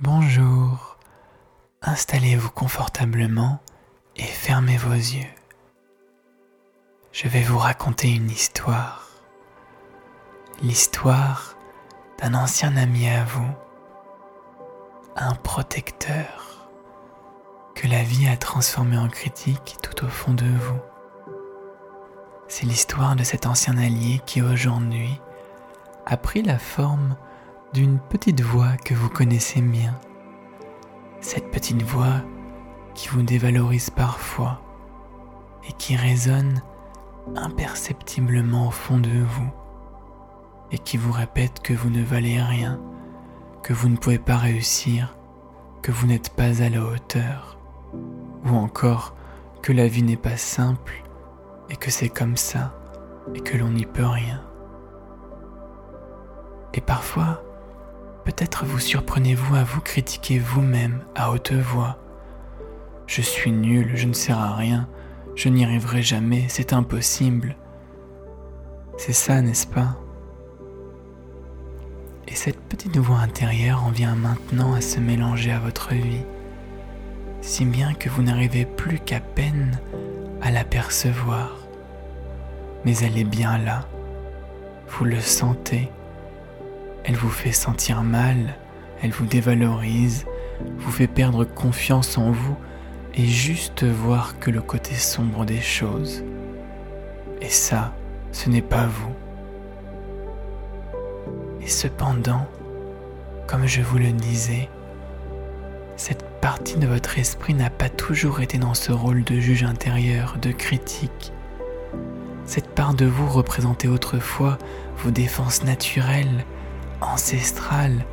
Bonjour, installez-vous confortablement et fermez vos yeux. Je vais vous raconter une histoire. L'histoire d'un ancien ami à vous, un protecteur que la vie a transformé en critique tout au fond de vous. C'est l'histoire de cet ancien allié qui aujourd'hui a pris la forme d'une petite voix que vous connaissez bien. Cette petite voix qui vous dévalorise parfois et qui résonne imperceptiblement au fond de vous et qui vous répète que vous ne valez rien, que vous ne pouvez pas réussir, que vous n'êtes pas à la hauteur, ou encore que la vie n'est pas simple et que c'est comme ça et que l'on n'y peut rien. Et parfois, peut-être vous surprenez-vous à vous critiquer vous-même à haute voix. Je suis nul, je ne sers à rien, je n'y arriverai jamais, c'est impossible. C'est ça, n'est-ce pas? Et cette petite voix intérieure en vient maintenant à se mélanger à votre vie, si bien que vous n'arrivez plus qu'à peine à l'apercevoir. Mais elle est bien là, vous le sentez elle vous fait sentir mal, elle vous dévalorise, vous fait perdre confiance en vous et juste voir que le côté sombre des choses. Et ça, ce n'est pas vous. Et cependant, comme je vous le disais, cette partie de votre esprit n'a pas toujours été dans ce rôle de juge intérieur, de critique. Cette part de vous représentait autrefois vos défenses naturelles, ancestral,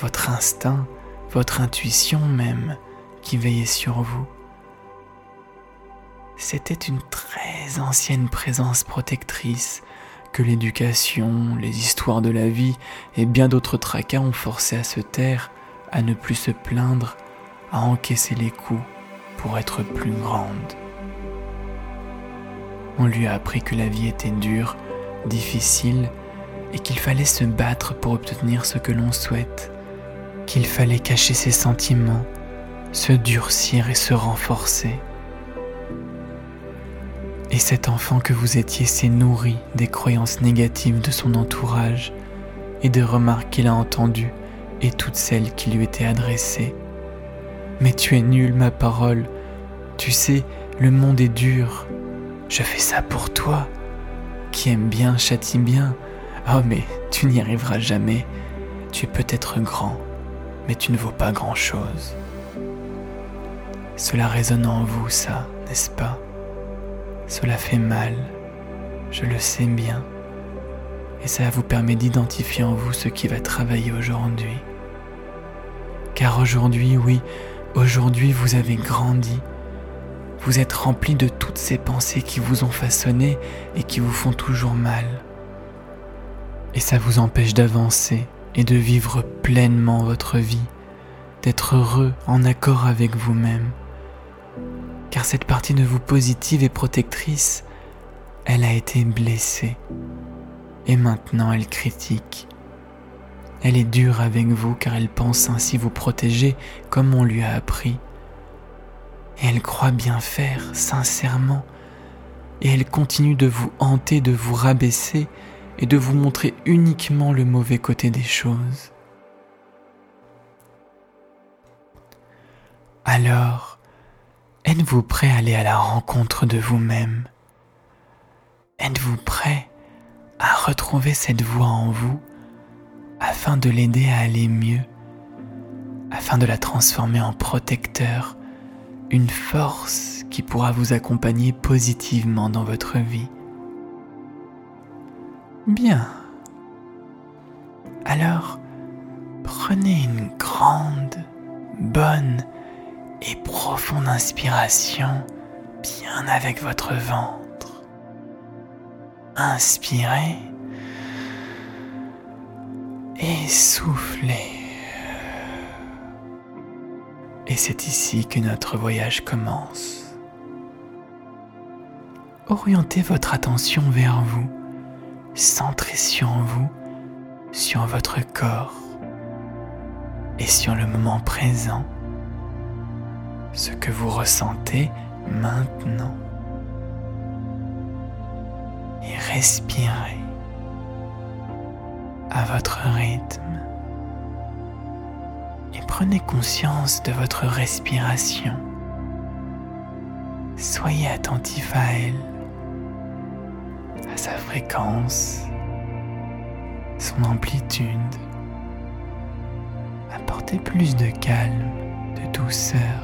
votre instinct, votre intuition même qui veillait sur vous. C'était une très ancienne présence protectrice que l'éducation, les histoires de la vie et bien d'autres tracas ont forcé à se taire, à ne plus se plaindre, à encaisser les coups pour être plus grande. On lui a appris que la vie était dure, difficile et qu'il fallait se battre pour obtenir ce que l'on souhaite, qu'il fallait cacher ses sentiments, se durcir et se renforcer. Et cet enfant que vous étiez s'est nourri des croyances négatives de son entourage et des remarques qu'il a entendues et toutes celles qui lui étaient adressées. Mais tu es nul, ma parole. Tu sais, le monde est dur. Je fais ça pour toi. Qui aime bien châtie bien, Oh mais tu n'y arriveras jamais. Tu es peut-être grand, mais tu ne vaux pas grand-chose. Cela résonne en vous, ça, n'est-ce pas? Cela fait mal, je le sais bien, et ça vous permet d'identifier en vous ce qui va travailler aujourd'hui. Car aujourd'hui, oui, aujourd'hui vous avez grandi, vous êtes rempli de toutes ces pensées qui vous ont façonné et qui vous font toujours mal et ça vous empêche d'avancer et de vivre pleinement votre vie, d'être heureux en accord avec vous-même. Car cette partie de vous positive et protectrice, elle a été blessée. Et maintenant elle critique. Elle est dure avec vous car elle pense ainsi vous protéger comme on lui a appris. Et elle croit bien faire, sincèrement. Et elle continue de vous hanter, de vous rabaisser et de vous montrer uniquement le mauvais côté des choses. Alors, êtes-vous prêt à aller à la rencontre de vous-même? Êtes-vous prêt à retrouver cette voix en vous afin de l'aider à aller mieux, afin de la transformer en protecteur, une force qui pourra vous accompagner positivement dans votre vie? Bien. Alors, prenez une grande, bonne et profonde inspiration bien avec votre ventre. Inspirez et soufflez. Et c'est ici que notre voyage commence. Orientez votre attention vers vous centrez sur vous, sur votre corps. et sur le moment présent, ce que vous ressentez maintenant. Et respirez à votre rythme. Et prenez conscience de votre respiration. Soyez attentif à elle, sa fréquence, son amplitude. Apportez plus de calme, de douceur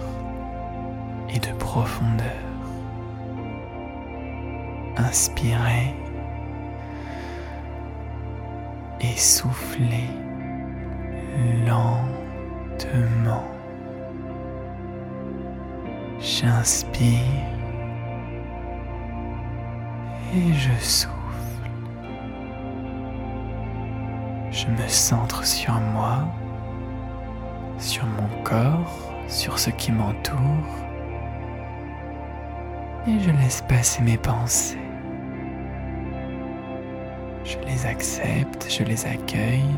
et de profondeur. Inspirez et soufflez lentement. J'inspire et je souffle. Je me centre sur moi, sur mon corps, sur ce qui m'entoure et je laisse passer mes pensées. Je les accepte, je les accueille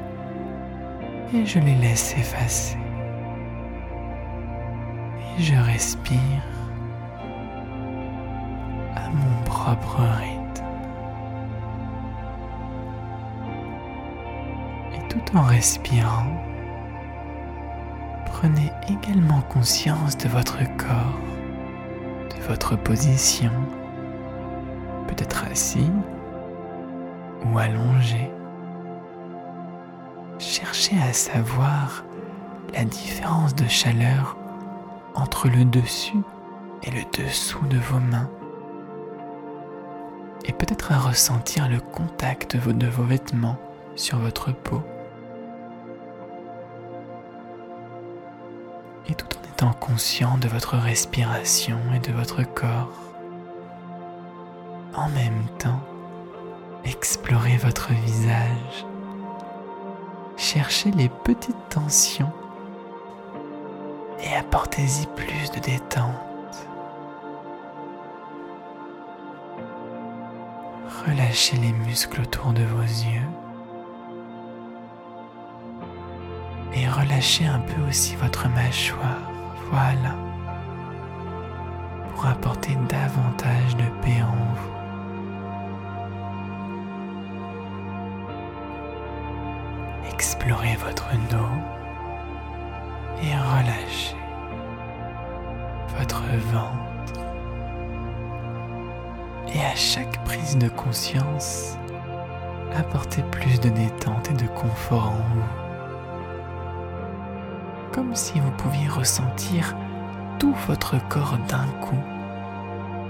et je les laisse effacer. Et je respire à mon propre rythme. En respirant, prenez également conscience de votre corps, de votre position, peut-être assis ou allongé. Cherchez à savoir la différence de chaleur entre le dessus et le dessous de vos mains. Et peut-être à ressentir le contact de vos vêtements sur votre peau. Conscient de votre respiration et de votre corps. En même temps, explorez votre visage. Cherchez les petites tensions et apportez-y plus de détente. Relâchez les muscles autour de vos yeux. Et relâchez un peu aussi votre mâchoire. Pour apporter davantage de paix en vous. Explorez votre dos et relâchez votre ventre. Et à chaque prise de conscience, apportez plus de détente et de confort en vous. Comme si vous pouviez ressentir tout votre corps d'un coup,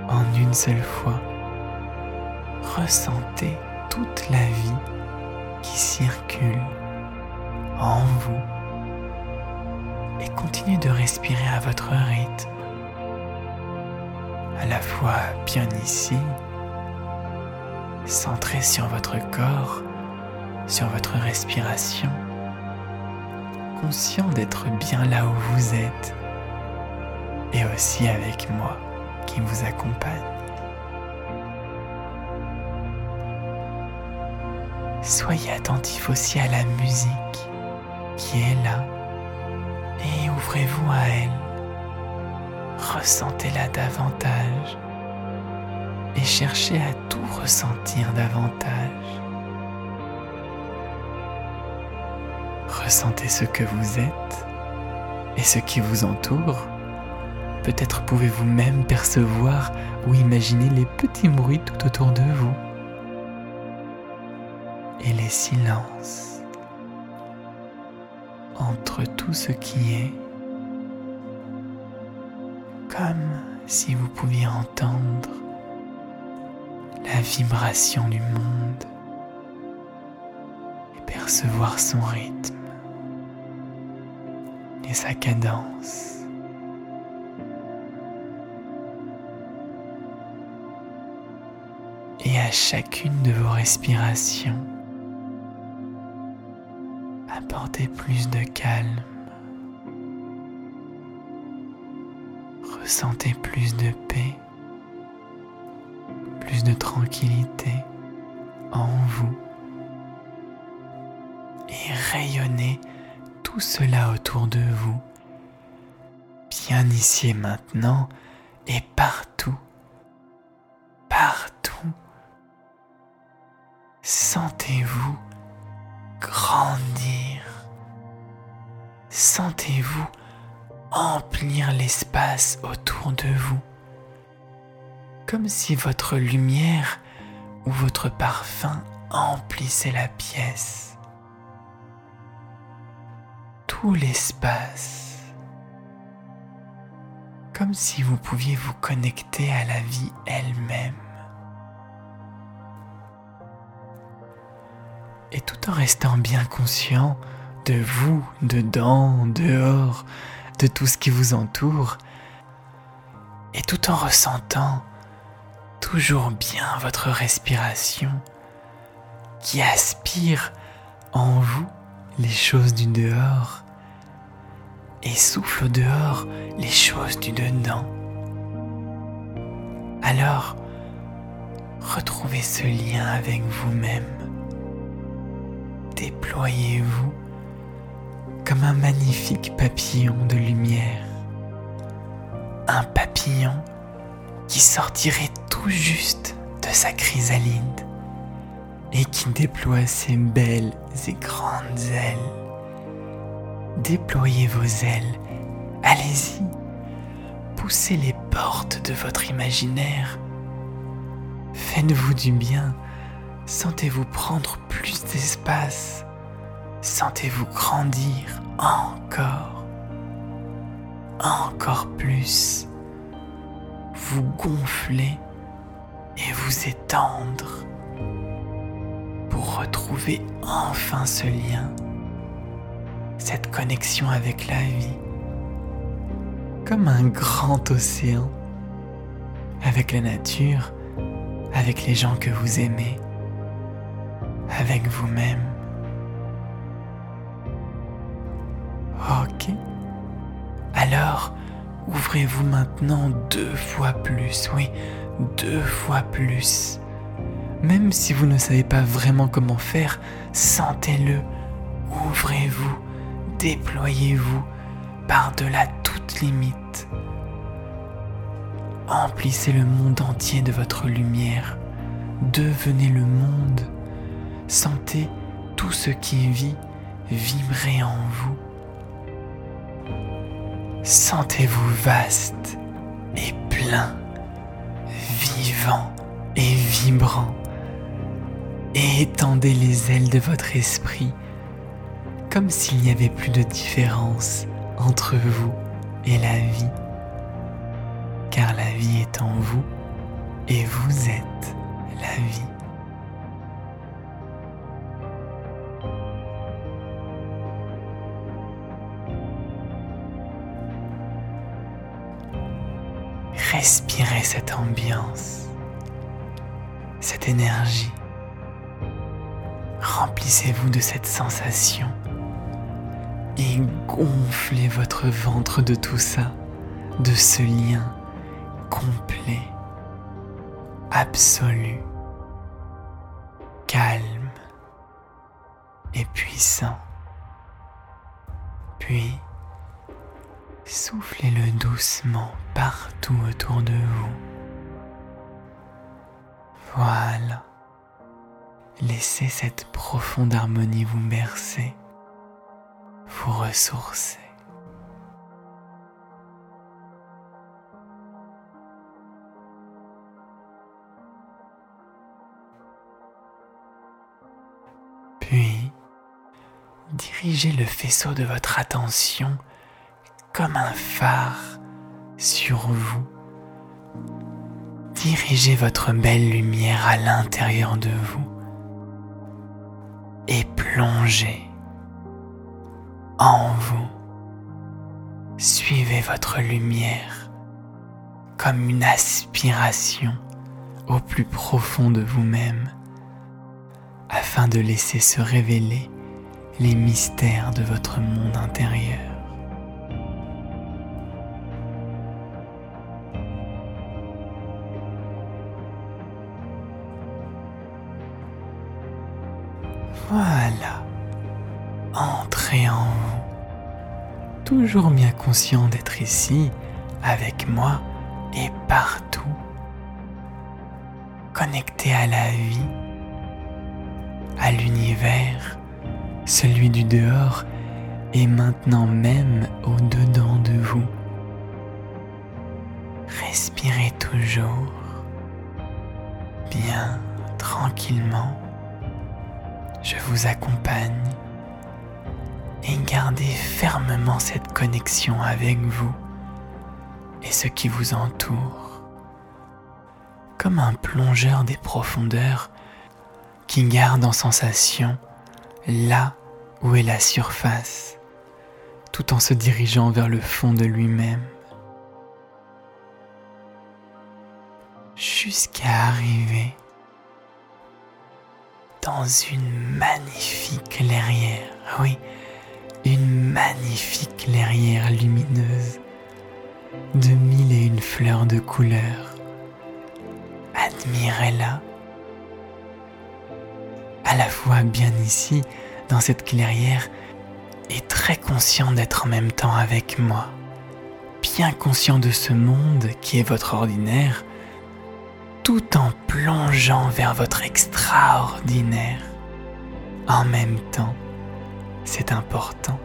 en une seule fois. Ressentez toute la vie qui circule en vous et continuez de respirer à votre rythme, à la fois bien ici, centré sur votre corps, sur votre respiration, conscient d'être bien là où vous êtes et aussi avec moi qui vous accompagne. Soyez attentif aussi à la musique qui est là et ouvrez-vous à elle. Ressentez-la davantage et cherchez à tout ressentir davantage. Ressentez ce que vous êtes et ce qui vous entoure. Peut-être pouvez-vous même percevoir ou imaginer les petits bruits tout autour de vous et les silences entre tout ce qui est, comme si vous pouviez entendre la vibration du monde et percevoir son rythme et sa cadence. Et à chacune de vos respirations, apportez plus de calme. Ressentez plus de paix, plus de tranquillité en vous et rayonnez tout cela autour de vous, bien ici maintenant et partout, partout. Sentez-vous grandir. Sentez-vous emplir l'espace autour de vous, comme si votre lumière ou votre parfum emplissait la pièce. L'espace, comme si vous pouviez vous connecter à la vie elle-même. Et tout en restant bien conscient de vous, dedans, dehors, de tout ce qui vous entoure, et tout en ressentant toujours bien votre respiration qui aspire en vous les choses du dehors et souffle au dehors les choses du dedans. Alors, retrouvez ce lien avec vous-même. Déployez-vous comme un magnifique papillon de lumière. Un papillon qui sortirait tout juste de sa chrysalide et qui déploie ses belles et grandes ailes. Déployez vos ailes, allez-y, poussez les portes de votre imaginaire. Faites-vous du bien, sentez-vous prendre plus d'espace. Sentez-vous grandir encore, encore plus, vous gonfler et vous étendre pour retrouver enfin ce lien, cette connexion avec la vie, comme un grand océan, avec la nature, avec les gens que vous aimez, avec vous-même. Ok. Alors, ouvrez-vous maintenant deux fois plus, oui, deux fois plus. Même si vous ne savez pas vraiment comment faire, sentez-le. Ouvrez-vous, déployez-vous par-delà toute limite. Emplissez le monde entier de votre lumière. Devenez le monde. Sentez tout ce qui vit vibrer en vous. Sentez-vous vaste et plein, vivant et vibrant, et étendez les ailes de votre esprit comme s'il n'y avait plus de différence entre vous et la vie, car la vie est en vous et vous êtes la vie. Respirez cette ambiance, cette énergie. Remplissez-vous de cette sensation et gonflez votre ventre de tout ça, de ce lien complet, absolu, calme et puissant. Puis, Soufflez-le doucement partout autour de vous. Voilà. Laissez cette profonde harmonie vous bercer, vous ressourcer. Puis, dirigez le faisceau de votre attention comme un phare sur vous. Dirigez votre belle lumière à l'intérieur de vous et plongez en vous. Suivez votre lumière comme une aspiration au plus profond de vous-même afin de laisser se révéler les mystères de votre monde intérieur. Voilà. Toujours bien conscient d'être ici, avec moi et partout. Connecté à la vie, à l'univers, celui du dehors et maintenant même au-dedans de vous. Respirez toujours, bien tranquillement. Je vous accompagne et gardez fermement cette connexion avec vous et ce qui vous entoure, comme un plongeur des profondeurs qui garde en sensation là où est la surface, tout en se dirigeant vers le fond de lui-même, jusqu'à arriver dans une magnifique clairière, oui, une magnifique clairière lumineuse de mille et une fleurs de couleur. Admirez-la. À la fois bien ici, dans cette clairière, et très conscient d'être en même temps avec moi. Bien conscient de ce monde qui est votre ordinaire, tout en plongeant vers votre extraordinaire. En même temps, c'est important,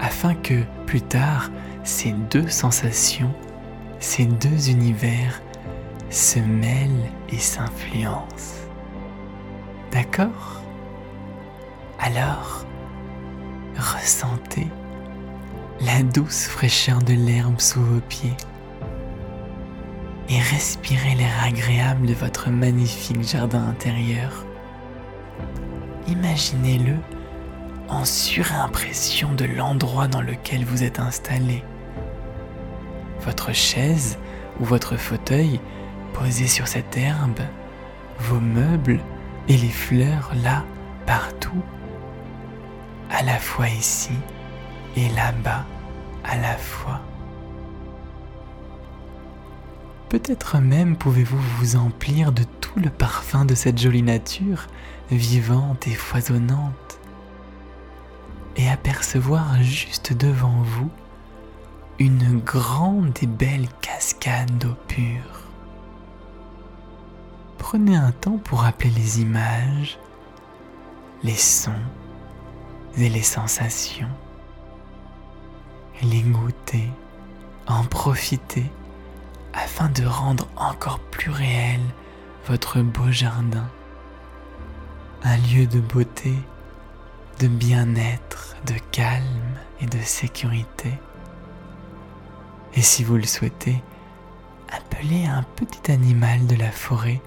afin que plus tard, ces deux sensations, ces deux univers se mêlent et s'influencent. D'accord? Alors, ressentez la douce fraîcheur de l'herbe sous vos pieds et respirez l'air agréable de votre magnifique jardin intérieur. Imaginez-le en surimpression de l'endroit dans lequel vous êtes installé. Votre chaise ou votre fauteuil posé sur cette herbe, vos meubles et les fleurs là, partout, à la fois ici et là-bas, à la fois. Peut-être même pouvez-vous vous emplir de tout le parfum de cette jolie nature, vivante et foisonnante, et apercevoir juste devant vous une grande et belle cascade d'eau pure. Prenez un temps pour rappeler les images, les sons et les sensations, les goûter, en profiter afin de rendre encore plus réel votre beau jardin, un lieu de beauté, de bien-être, de calme et de sécurité. Et si vous le souhaitez, appelez un petit animal de la forêt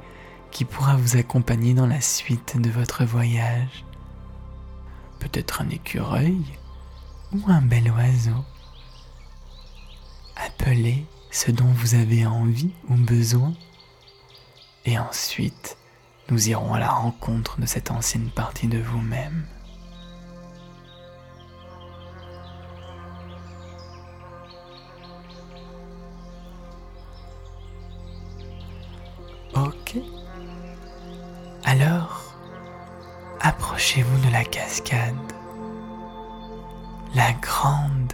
qui pourra vous accompagner dans la suite de votre voyage. Peut-être un écureuil ou un bel oiseau. Appelez ce dont vous avez envie ou besoin. Et ensuite, nous irons à la rencontre de cette ancienne partie de vous-même. Alors, approchez-vous de la cascade. La grande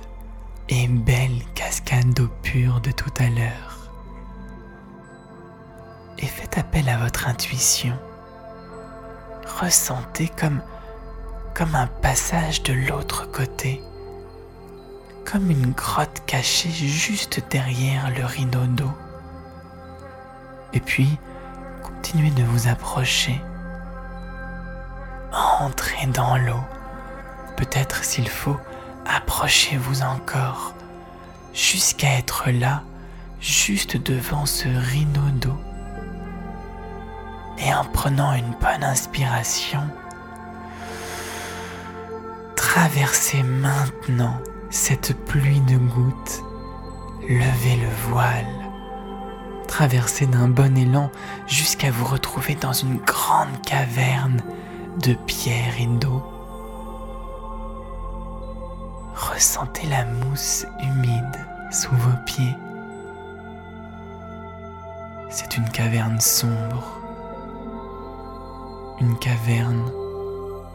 et belle cascade d'eau pure de tout à l'heure. Et faites appel à votre intuition. Ressentez comme, comme un passage de l'autre côté, comme une grotte cachée juste derrière le rideau d'eau. Et puis, continuez de vous approcher. Entrez dans l'eau. Peut-être s'il faut, approchez-vous encore jusqu'à être là, juste devant ce rideau d'eau. Et en prenant une bonne inspiration, traversez maintenant cette pluie de gouttes, levez le voile, traversez d'un bon élan jusqu'à vous retrouver dans une grande caverne de pierre et d'eau Ressentez la mousse humide sous vos pieds. C'est une caverne sombre, une caverne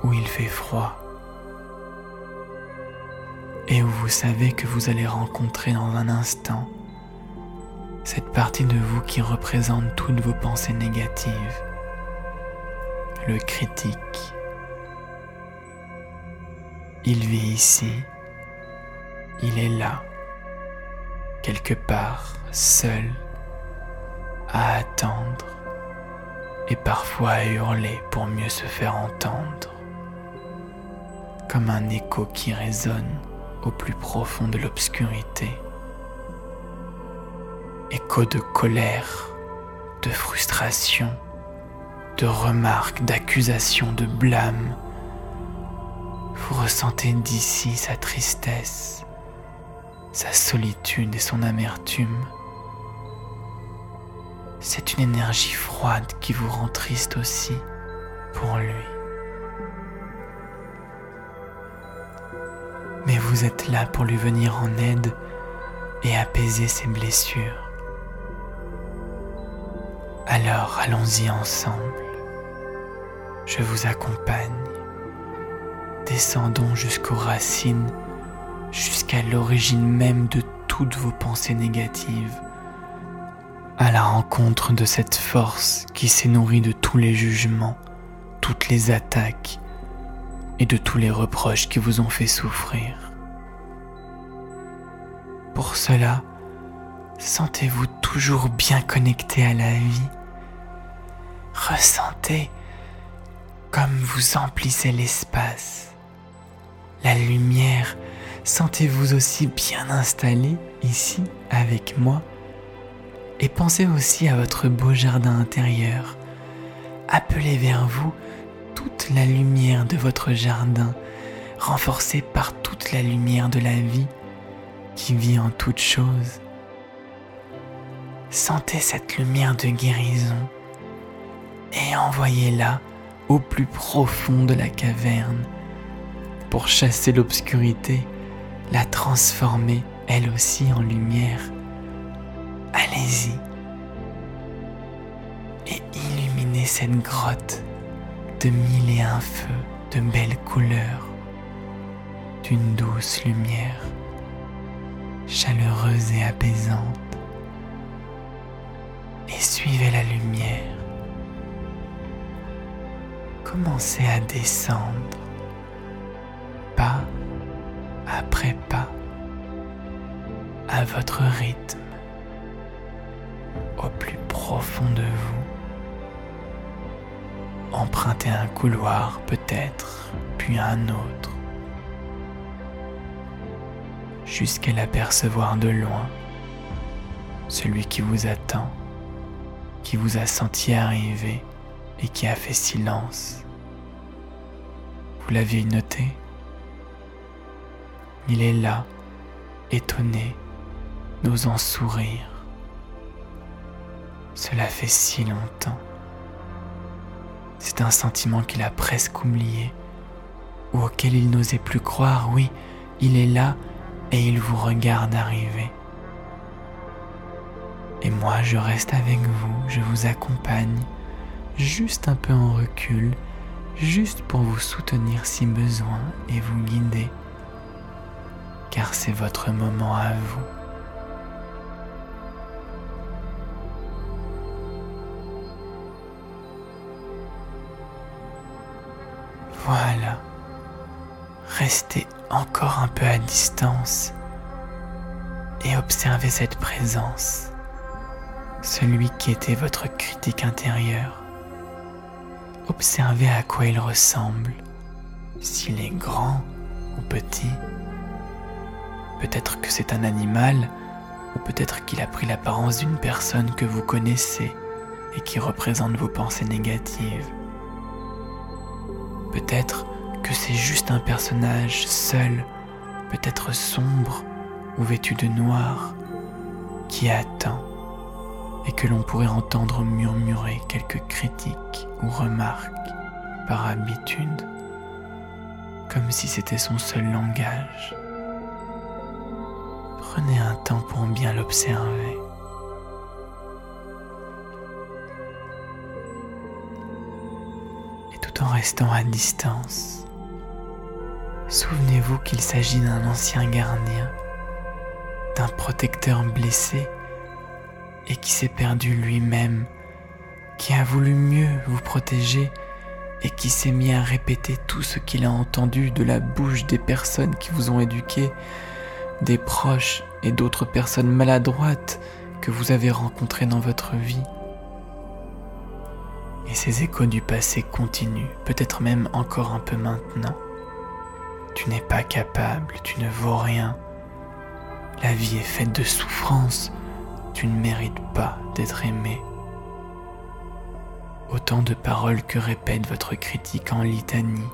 où il fait froid. et où vous savez que vous allez rencontrer dans un instant cette partie de vous qui représente toutes vos pensées négatives, le critique. Il vit ici, il est là, quelque part, seul, à attendre. Et parfois à hurler pour mieux se faire entendre, comme un écho qui résonne au plus profond de l'obscurité. Écho de colère, de frustration, de remarques, d'accusations, de blâme. Vous ressentez d'ici sa tristesse, sa solitude et son amertume. C'est une énergie froide qui vous rend triste aussi pour lui. Mais vous êtes là pour lui venir en aide et apaiser ses blessures. Alors allons-y ensemble. Je vous accompagne. Descendons jusqu'aux racines, jusqu'à l'origine même de toutes vos pensées négatives à la rencontre de cette force qui s'est nourrie de tous les jugements, toutes les attaques et de tous les reproches qui vous ont fait souffrir. Pour cela, sentez-vous toujours bien connecté à la vie. Ressentez comme vous emplissez l'espace. La lumière, sentez-vous aussi bien installé ici avec moi et pensez aussi à votre beau jardin intérieur. Appelez vers vous toute la lumière de votre jardin, renforcée par toute la lumière de la vie qui vit en toutes choses. Sentez cette lumière de guérison et envoyez-la au plus profond de la caverne pour chasser l'obscurité, la transformer elle aussi en lumière allez-y et illuminez cette grotte de mille et un feux de belles couleurs, d'une douce lumière, chaleureuse et apaisante. Et suivez la lumière. Commencez à descendre, pas après pas, à votre rythme au plus profond de vous. Empruntez un couloir peut-être, puis un autre, jusqu'à l'apercevoir de loin, celui qui vous attend, qui vous a senti arriver et qui a fait silence. Vous l'aviez noté? Il est là, étonné, n'osant sourire cela fait si longtemps. C'est un sentiment qu'il a presque oublié, ou auquel il n'osait plus croire, oui, il est là et il vous regarde arriver. Et moi, je reste avec vous, je vous accompagne, juste un peu en recul, juste pour vous soutenir si besoin et vous guider, car c'est votre moment à vous. Voilà. Restez encore un peu à distance et observez cette présence, celui qui était votre critique intérieur. Observez à quoi il ressemble, s'il est grand ou petit. Peut-être que c'est un animal, ou peut-être qu'il a pris l'apparence d'une personne que vous connaissez et qui représente vos pensées négatives. Peut-être que c'est juste un personnage seul, peut-être sombre ou vêtu de noir, qui attend et que l'on pourrait entendre murmurer quelques critiques ou remarques par habitude, comme si c'était son seul langage. Prenez un temps pour bien l'observer. en restant à distance. Souvenez-vous qu'il s'agit d'un ancien gardien, d'un protecteur blessé et qui s'est perdu lui-même, qui a voulu mieux vous protéger et qui s'est mis à répéter tout ce qu'il a entendu de la bouche des personnes qui vous ont éduqué, des proches et d'autres personnes maladroites que vous avez rencontrées dans votre vie. Et ces échos du passé continuent, peut-être même encore un peu maintenant. Tu n'es pas capable, tu ne vaux rien. La vie est faite de souffrances, tu ne mérites pas d'être aimé. Autant de paroles que répète votre critique en litanie,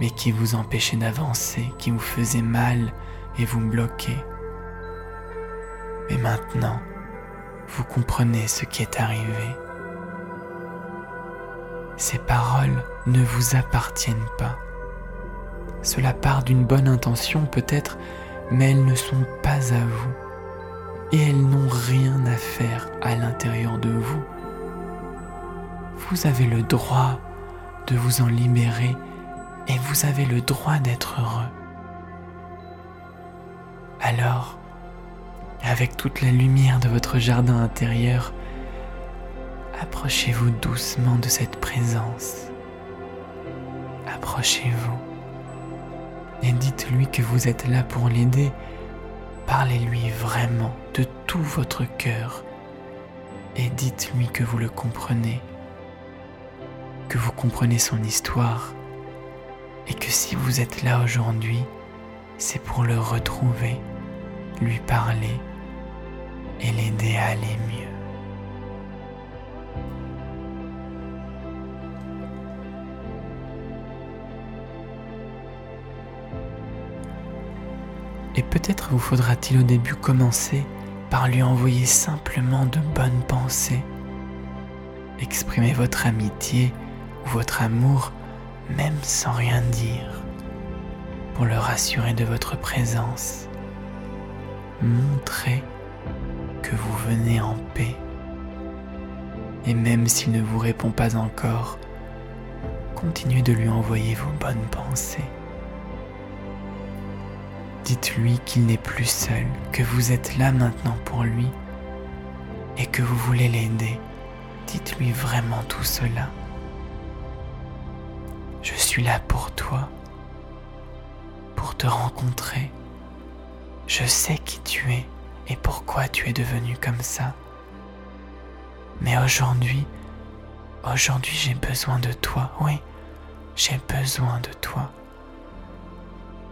mais qui vous empêchaient d'avancer, qui vous faisaient mal et vous bloquaient. Mais maintenant, vous comprenez ce qui est arrivé. Ces paroles ne vous appartiennent pas. Cela part d'une bonne intention peut-être, mais elles ne sont pas à vous. Et elles n'ont rien à faire à l'intérieur de vous. Vous avez le droit de vous en libérer et vous avez le droit d'être heureux. Alors, avec toute la lumière de votre jardin intérieur, Approchez-vous doucement de cette présence. Approchez-vous et dites-lui que vous êtes là pour l'aider. Parlez-lui vraiment de tout votre cœur et dites-lui que vous le comprenez, que vous comprenez son histoire et que si vous êtes là aujourd'hui, c'est pour le retrouver, lui parler et l'aider à aller mieux. Et peut-être vous faudra-t-il au début commencer par lui envoyer simplement de bonnes pensées. Exprimez votre amitié ou votre amour même sans rien dire, pour le rassurer de votre présence. Montrez que vous venez en paix. Et même s'il ne vous répond pas encore, continuez de lui envoyer vos bonnes pensées. Dites-lui qu'il n'est plus seul, que vous êtes là maintenant pour lui et que vous voulez l'aider. Dites-lui vraiment tout cela. Je suis là pour toi, pour te rencontrer. Je sais qui tu es et pourquoi tu es devenu comme ça. Mais aujourd'hui, aujourd'hui j'ai besoin de toi, oui, j'ai besoin de toi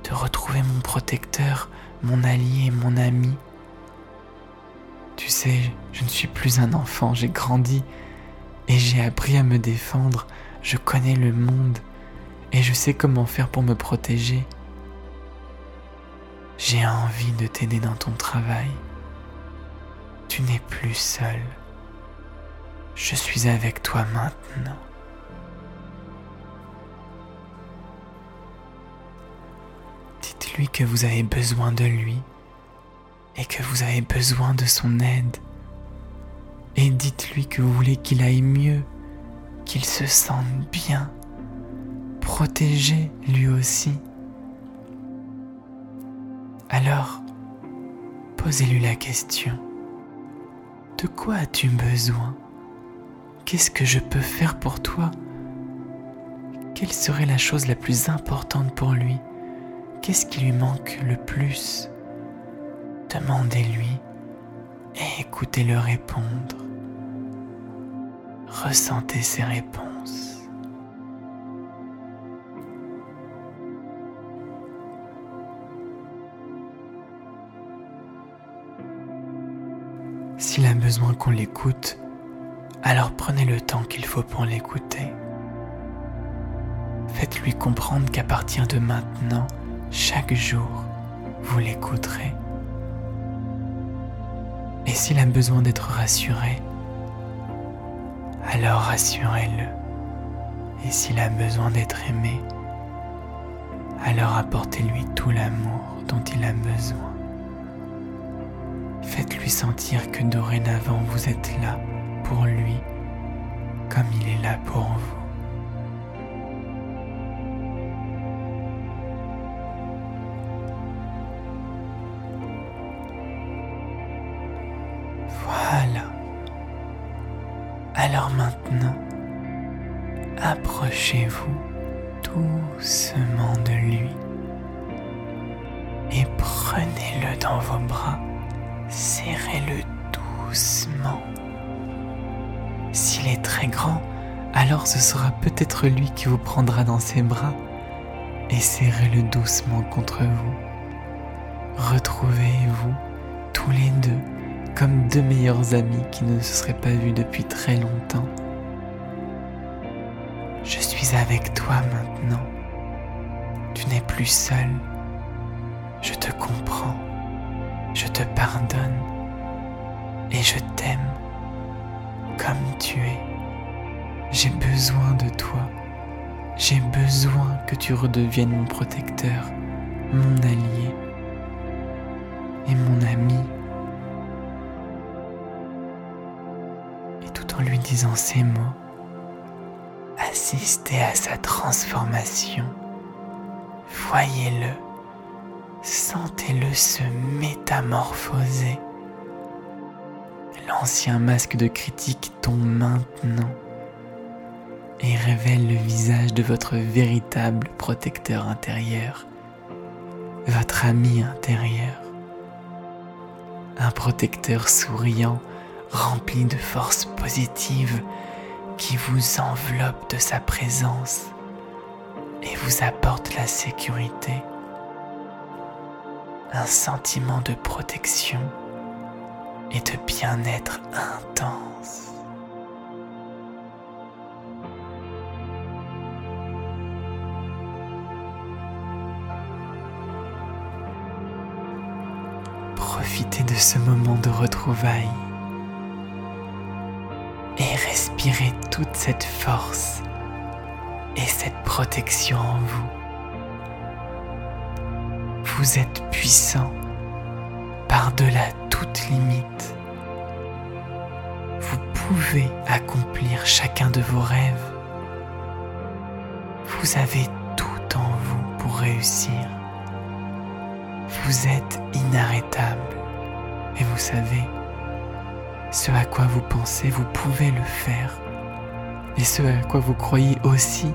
de retrouver mon protecteur, mon allié, mon ami. Tu sais, je ne suis plus un enfant, j'ai grandi et j'ai appris à me défendre, je connais le monde et je sais comment faire pour me protéger. J'ai envie de t'aider dans ton travail. Tu n'es plus seul. Je suis avec toi maintenant. Lui que vous avez besoin de lui et que vous avez besoin de son aide. Et dites-lui que vous voulez qu'il aille mieux, qu'il se sente bien, protégé lui aussi. Alors, posez-lui la question. De quoi as-tu besoin? Qu'est-ce que je peux faire pour toi? Quelle serait la chose la plus importante pour lui? Qu'est-ce qui lui manque le plus? Demandez-lui et écoutez-le répondre. Ressentez ses réponses. S'il a besoin qu'on l'écoute, alors prenez le temps qu'il faut pour l'écouter. Faites-lui comprendre qu'à partir de maintenant, chaque jour, vous l'écouterez. Et s'il a besoin d'être rassuré, alors rassurez-le. Et s'il a besoin d'être aimé, alors apportez-lui tout l'amour dont il a besoin. Faites-lui sentir que dorénavant vous êtes là pour lui comme il est là pour vous. Approchez-vous doucement de lui et prenez-le dans vos bras, serrez-le doucement. S'il est très grand, alors ce sera peut-être lui qui vous prendra dans ses bras et serrez-le doucement contre vous. Retrouvez-vous tous les deux comme deux meilleurs amis qui ne se seraient pas vus depuis très longtemps. Je suis avec toi maintenant. Tu n'es plus seul. Je te comprends. Je te pardonne. Et je t'aime comme tu es. J'ai besoin de toi. J'ai besoin que tu redeviennes mon protecteur, mon allié et mon ami. Et tout en lui disant ces mots, assistez à sa transformation. Voyez-le, sentez-le se métamorphoser. L'ancien masque de critique tombe maintenant et révèle le visage de votre véritable protecteur intérieur, votre ami intérieur. Un protecteur souriant, rempli de force positive, qui vous enveloppe de sa présence et vous apporte la sécurité, un sentiment de protection et de bien-être intense. Profitez de ce moment de retrouvailles toute cette force et cette protection en vous. Vous êtes puissant par-delà toute limite. Vous pouvez accomplir chacun de vos rêves. Vous avez tout en vous pour réussir. Vous êtes inarrêtable. Et vous savez, ce à quoi vous pensez, vous pouvez le faire. Et ce à quoi vous croyez aussi.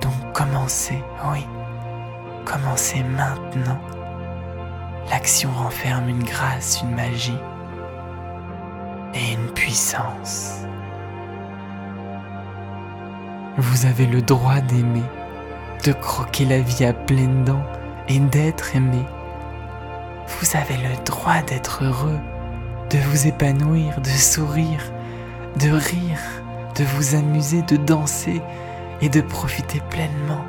Donc commencez, oui, commencez maintenant. L'action renferme une grâce, une magie et une puissance. Vous avez le droit d'aimer, de croquer la vie à pleines dents et d'être aimé. Vous avez le droit d'être heureux, de vous épanouir, de sourire, de rire, de vous amuser, de danser et de profiter pleinement.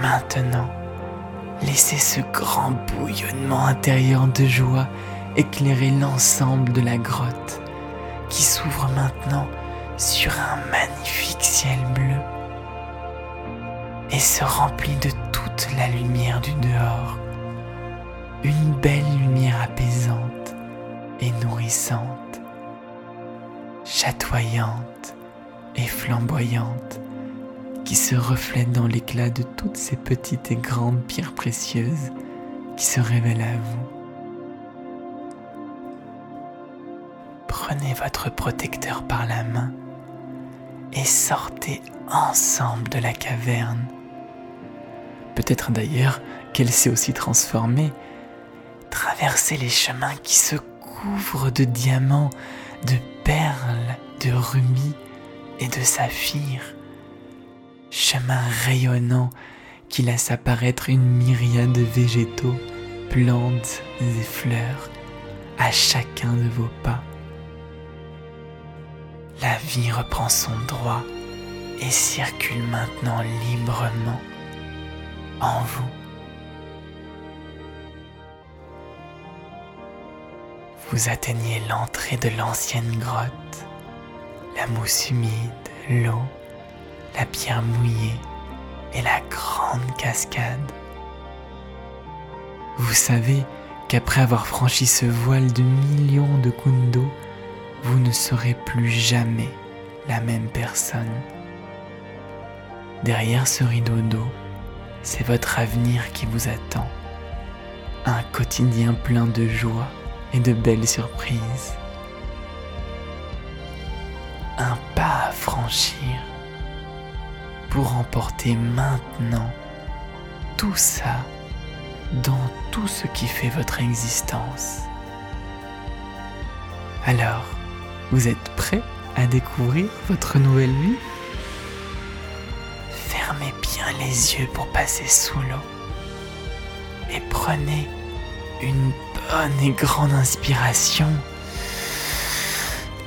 Maintenant, laissez ce grand bouillonnement intérieur de joie éclairer l'ensemble de la grotte qui s'ouvre maintenant sur un magnifique ciel bleu et se remplit de toute la lumière du dehors. Une belle lumière apaisante et nourrissante, chatoyante et flamboyante, qui se reflète dans l'éclat de toutes ces petites et grandes pierres précieuses qui se révèlent à vous. Prenez votre protecteur par la main et sortez ensemble de la caverne. Peut-être d'ailleurs qu'elle s'est aussi transformée. Traversez les chemins qui se couvrent de diamants, de perles, de rubis et de saphirs. Chemin rayonnant qui laisse apparaître une myriade de végétaux, plantes et fleurs à chacun de vos pas. La vie reprend son droit et circule maintenant librement en vous. Vous atteignez l'entrée de l'ancienne grotte, la mousse humide, l'eau, la pierre mouillée et la grande cascade. Vous savez qu'après avoir franchi ce voile de millions de d'eau, vous ne serez plus jamais la même personne. Derrière ce rideau d'eau, c'est votre avenir qui vous attend. Un quotidien plein de joie et de belles surprises. Un pas à franchir pour emporter maintenant tout ça dans tout ce qui fait votre existence. Alors, vous êtes prêt à découvrir votre nouvelle vie? Fermez bien les yeux pour passer sous l'eau et prenez une bonne et grande inspiration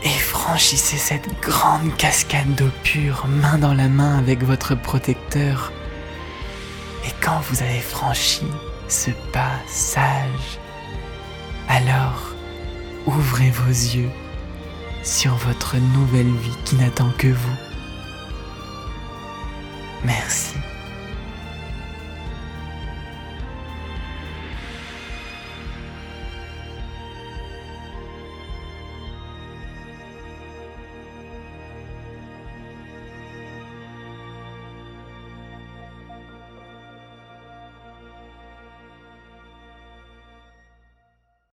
et franchissez cette grande cascade d'eau pure main dans la main avec votre protecteur. Et quand vous avez franchi ce passage, alors ouvrez vos yeux sur votre nouvelle vie qui n'attend que vous. Merci.